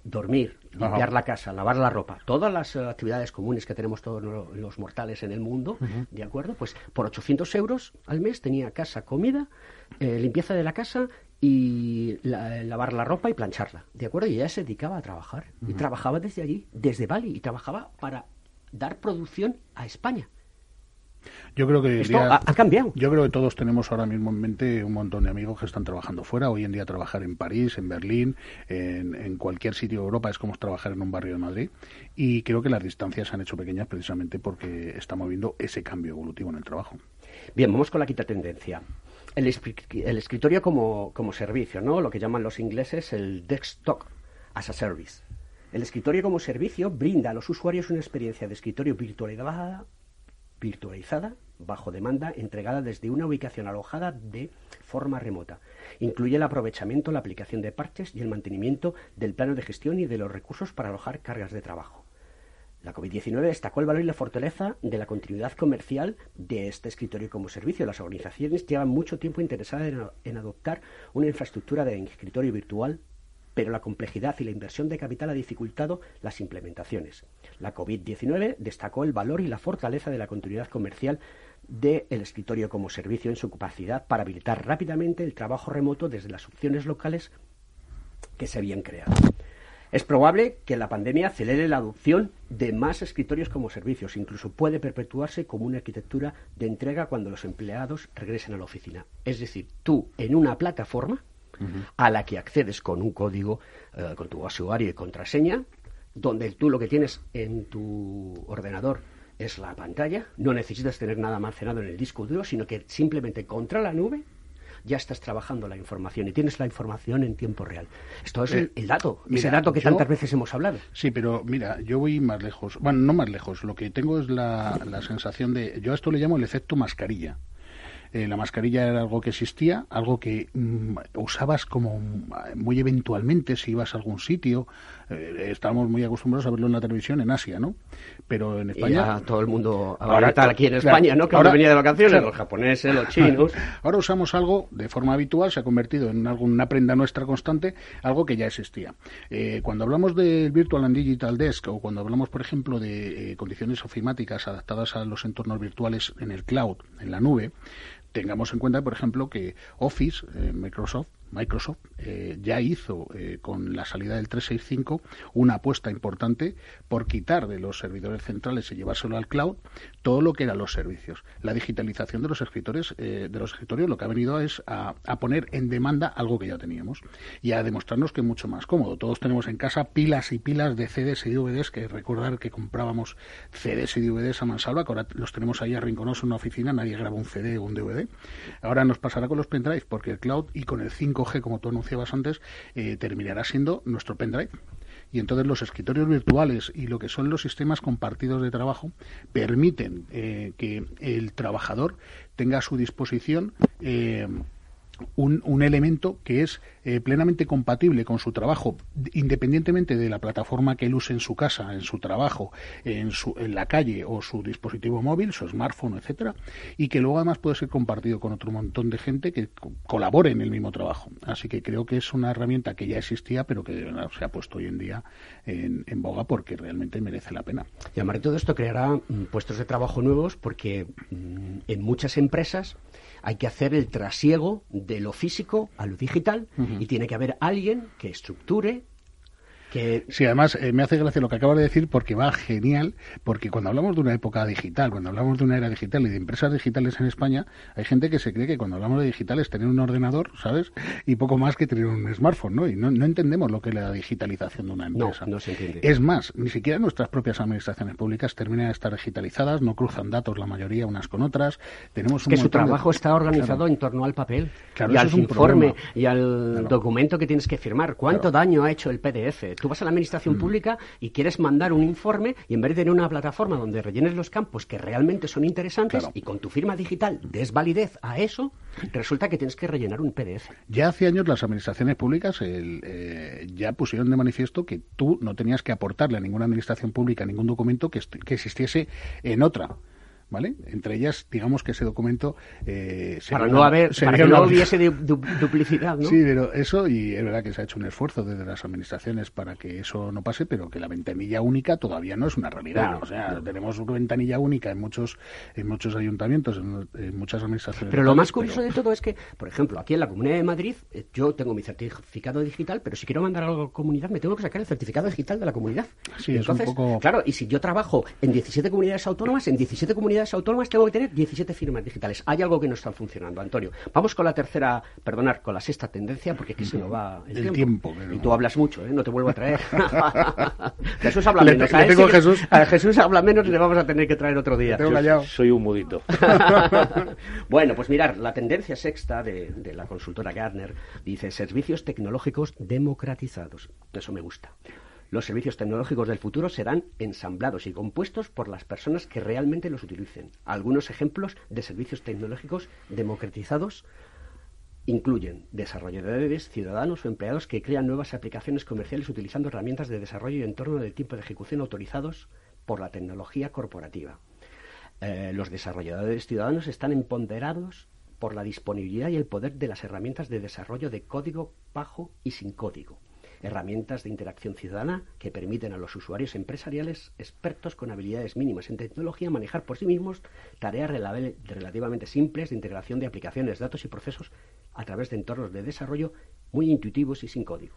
dormir, limpiar la casa, lavar la ropa, todas las actividades comunes que tenemos todos los mortales en el mundo, ¿de acuerdo? Pues por 800 euros al mes tenía casa, comida, limpieza de la casa y lavar la ropa y plancharla, ¿de acuerdo? Y ella se dedicaba a trabajar y trabajaba desde allí, desde Bali, y trabajaba para dar producción a España. Yo creo que Esto ha, ha cambiado. Yo creo que todos tenemos ahora mismo en mente un montón de amigos que están trabajando fuera. Hoy en día trabajar en París, en Berlín, en, en cualquier sitio de Europa es como trabajar en un barrio de Madrid. Y creo que las distancias se han hecho pequeñas precisamente porque estamos viendo ese cambio evolutivo en el trabajo. Bien, vamos con la quinta tendencia. El escritorio como, como servicio, ¿no? Lo que llaman los ingleses el desktop as a service. El escritorio como servicio brinda a los usuarios una experiencia de escritorio virtualizada, bajo demanda, entregada desde una ubicación alojada de forma remota. Incluye el aprovechamiento, la aplicación de parches y el mantenimiento del plano de gestión y de los recursos para alojar cargas de trabajo. La COVID-19 destacó el valor y la fortaleza de la continuidad comercial de este escritorio como servicio. Las organizaciones llevan mucho tiempo interesadas en adoptar una infraestructura de escritorio virtual, pero la complejidad y la inversión de capital ha dificultado las implementaciones. La COVID-19 destacó el valor y la fortaleza de la continuidad comercial del escritorio como servicio en su capacidad para habilitar rápidamente el trabajo remoto desde las opciones locales que se habían creado. Es probable que la pandemia acelere la adopción de más escritorios como servicios, incluso puede perpetuarse como una arquitectura de entrega cuando los empleados regresen a la oficina. Es decir, tú en una plataforma a la que accedes con un código, eh, con tu usuario y contraseña, donde tú lo que tienes en tu ordenador es la pantalla, no necesitas tener nada almacenado en el disco duro, sino que simplemente contra la nube ya estás trabajando la información y tienes la información en tiempo real. Esto es Eh, el, el dato, ese dato que yo- tantas veces hemos hablado. Sí, pero mira, yo voy más lejos. Bueno, no más lejos. Lo que tengo es la, la sensación de. Yo a esto le llamo el efecto mascarilla. Eh, la mascarilla era algo que existía, algo que mm, usabas como mm, muy eventualmente si ibas a algún sitio. Eh, estábamos muy acostumbrados a verlo en la televisión en Asia, ¿no? Pero en Y España. ya todo el mundo Ahora- ahora está aquí en claro, España, ¿no? Que ahora- venía de vacaciones, claro. los japoneses, los chinos. Ahora usamos algo de forma habitual, se ha convertido en algo- una prenda nuestra constante, algo que ya existía. Eh, cuando hablamos del Virtual and Digital Desk o cuando hablamos, por ejemplo, de eh, condiciones ofimáticas adaptadas a los entornos virtuales en el cloud, en la nube, tengamos en cuenta, por ejemplo, que Office, eh, Microsoft, Microsoft eh, ya hizo eh, con la salida del 365 una apuesta importante por quitar de los servidores centrales y llevárselo al cloud todo lo que eran los servicios. La digitalización de los escritores, eh, de los escritorios, lo que ha venido es a, poner en demanda algo que ya teníamos y a demostrarnos que es mucho más cómodo. Todos tenemos en casa pilas y pilas de CDs y DVDs que recordar que comprábamos CDs y DVDs a mansalva, que ahora los tenemos ahí arrinconados en una oficina, nadie graba un CD o un DVD. Ahora nos pasará con los pendrive porque el cloud y con el 5G, como tú anunciabas antes, eh, terminará siendo nuestro pendrive. Y entonces los escritorios virtuales y lo que son los sistemas compartidos de trabajo permiten eh, que el trabajador tenga a su disposición eh, un, un elemento que es eh, plenamente compatible con su trabajo, independientemente de la plataforma que él use en su casa, en su trabajo, en, su, en la calle o su dispositivo móvil, su smartphone, etcétera, y que luego además puede ser compartido con otro montón de gente que co- colabore en el mismo trabajo. Así que creo que es una herramienta que ya existía, pero que se ha puesto hoy en día en, en boga porque realmente merece la pena. Y además de todo esto creará mm, puestos de trabajo nuevos porque mm, en muchas empresas hay que hacer el trasiego de lo físico a lo digital y tiene que haber alguien que estructure, que Sí, además eh, me hace gracia lo que acabas de decir porque va genial, porque cuando hablamos de una época digital, cuando hablamos de una era digital y de empresas digitales en España, hay gente que se cree que cuando hablamos de digital es tener un ordenador, ¿sabes? Y poco más que tener un smartphone, ¿no? Y no, no entendemos lo que es la digitalización de una no, empresa. no se entiende. Es más, ni siquiera nuestras propias administraciones públicas terminan de estar digitalizadas, no cruzan datos la mayoría unas con otras. Tenemos un que su de- trabajo está organizado Claro. en torno al papel Claro, y al informe problema. y al documento que tienes que firmar. ¿Cuánto daño ha hecho el PDF? Tú vas a la Mm. administración pública y quieres mandar un informe y en vez de tener una plataforma donde rellenes los campos que realmente son interesantes Claro. y con tu firma digital des validez a eso, resulta que tienes que rellenar un PDF. Ya hace años las administraciones públicas el, eh, ya pusieron de manifiesto que tú no tenías que aportarle a ninguna administración pública ningún documento que existiese en otra. ¿Vale? Entre ellas, digamos que ese documento eh, Para no, haber, para que no hubiese du- du- duplicidad, ¿no? Sí, pero eso, y es verdad que se ha hecho un esfuerzo desde las administraciones para que eso no pase, pero que la ventanilla única todavía no es una realidad. O sea, tenemos una ventanilla única en muchos, en muchos ayuntamientos, en, en muchas administraciones. Pero lo más curioso de todo es que, por ejemplo, aquí en la Comunidad de Madrid, eh, yo tengo mi certificado digital, pero si quiero mandar algo a la comunidad, me tengo que sacar el certificado digital de la comunidad. Sí, es un Entonces, poco- claro, y si yo trabajo en 17 comunidades autónomas, en 17 comunidades comunidades autónomas tengo que tener 17 firmas digitales. Hay algo que no está funcionando, Antonio. Vamos con la tercera, perdonar, con la sexta tendencia, porque aquí se nos va el, tiempo. Y tú hablas mucho, ¿eh? no te vuelvo a traer. Jesús habla menos. a, Jesús. Jesús habla menos y le vamos a tener que traer otro día. Soy un mudito. bueno, pues mirar, la tendencia sexta de, de la consultora Gartner dice servicios tecnológicos democratizados. Eso me gusta. Los servicios tecnológicos del futuro serán ensamblados y compuestos por las personas que realmente los utilicen. Algunos ejemplos de servicios tecnológicos democratizados incluyen desarrolladores, ciudadanos o empleados que crean nuevas aplicaciones comerciales utilizando herramientas de desarrollo y entorno de tiempo de ejecución autorizados por la tecnología corporativa. Eh, los desarrolladores ciudadanos están empoderados por la disponibilidad y el poder de las herramientas de desarrollo de código bajo y sin código herramientas de interacción ciudadana que permiten a los usuarios empresariales expertos con habilidades mínimas en tecnología manejar por sí mismos tareas relativamente simples de integración de aplicaciones, datos y procesos a través de entornos de desarrollo muy intuitivos y sin código.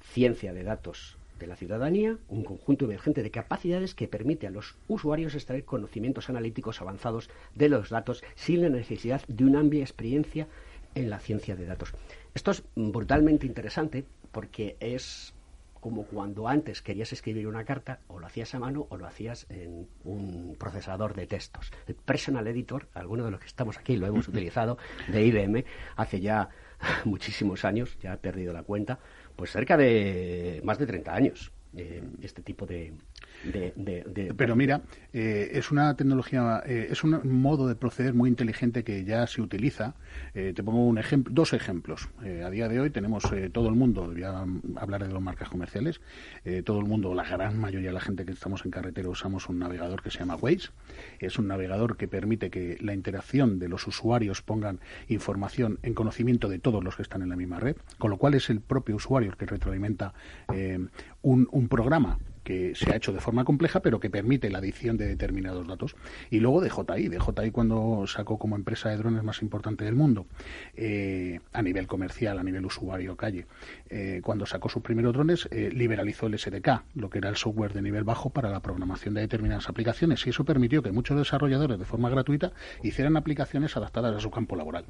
Ciencia de datos de la ciudadanía, un conjunto emergente de capacidades que permite a los usuarios extraer conocimientos analíticos avanzados de los datos sin la necesidad de una amplia experiencia en la ciencia de datos. Esto es brutalmente interesante porque es como cuando antes querías escribir una carta, o lo hacías a mano o lo hacías en un procesador de textos. El Personal Editor, algunos de los que estamos aquí lo hemos utilizado, de IBM, hace ya muchísimos años, ya he perdido la cuenta, pues cerca de más de 30 años, eh, este tipo de, pero mira, eh, es una tecnología, eh, es un modo de proceder muy inteligente que ya se utiliza. Eh, te pongo un ejemplo, dos ejemplos. a día de hoy tenemos todo el mundo, voy a hablar de las marcas comerciales, todo el mundo, la gran mayoría de la gente que estamos en carretera usamos un navegador que se llama Waze. Es un navegador que permite que la interacción de los usuarios pongan información en conocimiento de todos los que están en la misma red, con lo cual es el propio usuario el que retroalimenta un, un programa que se ha hecho de forma compleja, pero que permite la adición de determinados datos. Y luego DJI, DJI cuando sacó como empresa de drones más importante del mundo, eh, a nivel comercial, a nivel usuario, calle, eh, cuando sacó sus primeros drones, eh, liberalizó el SDK, lo que era el software de nivel bajo para la programación de determinadas aplicaciones. Y eso permitió que muchos desarrolladores, de forma gratuita, hicieran aplicaciones adaptadas a su campo laboral.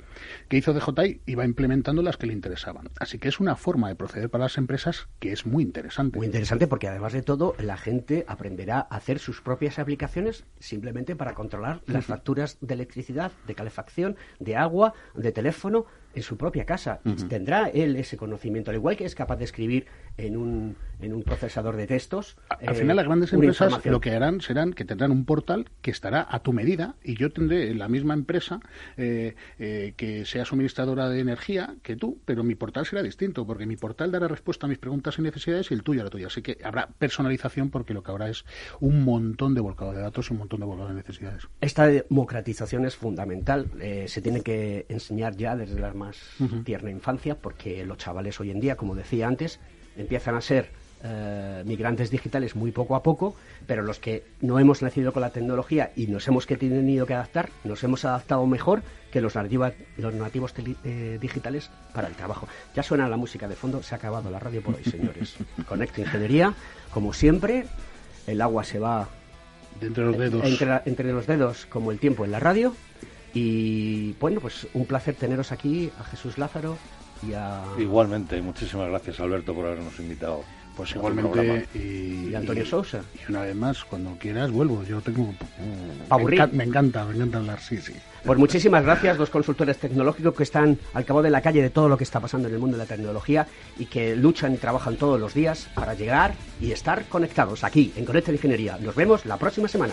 ¿Qué hizo DJI? Iba implementando las que le interesaban. Así que es una forma de proceder para las empresas que es muy interesante. Muy interesante porque además de todo, la gente aprenderá a hacer sus propias aplicaciones simplemente para controlar las facturas de electricidad, de calefacción, de agua, de teléfono en su propia casa. Tendrá él ese conocimiento, al igual que es capaz de escribir en un, en un procesador de textos. Al final, eh, las grandes empresas lo que harán serán que tendrán un portal que estará a tu medida y yo tendré la misma empresa eh, eh, que sea suministradora de energía que tú, pero mi portal será distinto porque mi portal dará respuesta a mis preguntas y necesidades y el tuyo a la tuya. Así que habrá personalización porque lo que habrá es un montón de volcado de datos y un montón de volcado de necesidades. Esta democratización es fundamental. se tiene que enseñar ya desde las más tierna infancia, porque los chavales hoy en día, como decía antes, empiezan a ser eh, migrantes digitales muy poco a poco, pero los que no hemos nacido con la tecnología y nos hemos que tenido que adaptar, nos hemos adaptado mejor que los, los nativos eh, digitales para el trabajo. Ya suena la música de fondo, se ha acabado la radio por hoy, señores. Conecta Ingeniería, como siempre, el agua se va entre los dedos. entre los dedos como el tiempo en la radio. Y bueno, pues un placer teneros aquí a Jesús Lázaro y a... Igualmente, muchísimas gracias Alberto por habernos invitado. Pues igualmente y, Antonio Sousa. Y una vez más, cuando quieras vuelvo. Yo tengo... Me, me encanta, me encanta hablar, sí, sí. Pues muchísimas gracias, los consultores tecnológicos que están al cabo de la calle de todo lo que está pasando en el mundo de la tecnología y que luchan y trabajan todos los días para llegar y estar conectados aquí en Conecta Ingeniería. Nos vemos la próxima semana.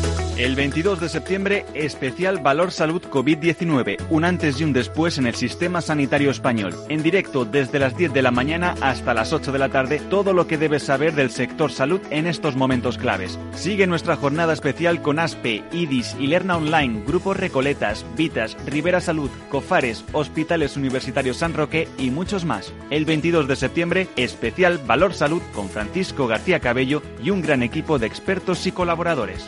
El 22 de septiembre, especial Valor Salud COVID-19, un antes y un después en el sistema sanitario español. En directo desde las 10 de la mañana hasta las 8 de la tarde, todo lo que debes saber del sector salud en estos momentos claves. Sigue nuestra jornada especial con ASPE, IDIS, Lerna Online, Grupos Recoletas, Vitas, Rivera Salud, Cofares, Hospitales Universitarios San Roque y muchos más. El 22 de septiembre, especial Valor Salud con Francisco García Cabello y un gran equipo de expertos y colaboradores.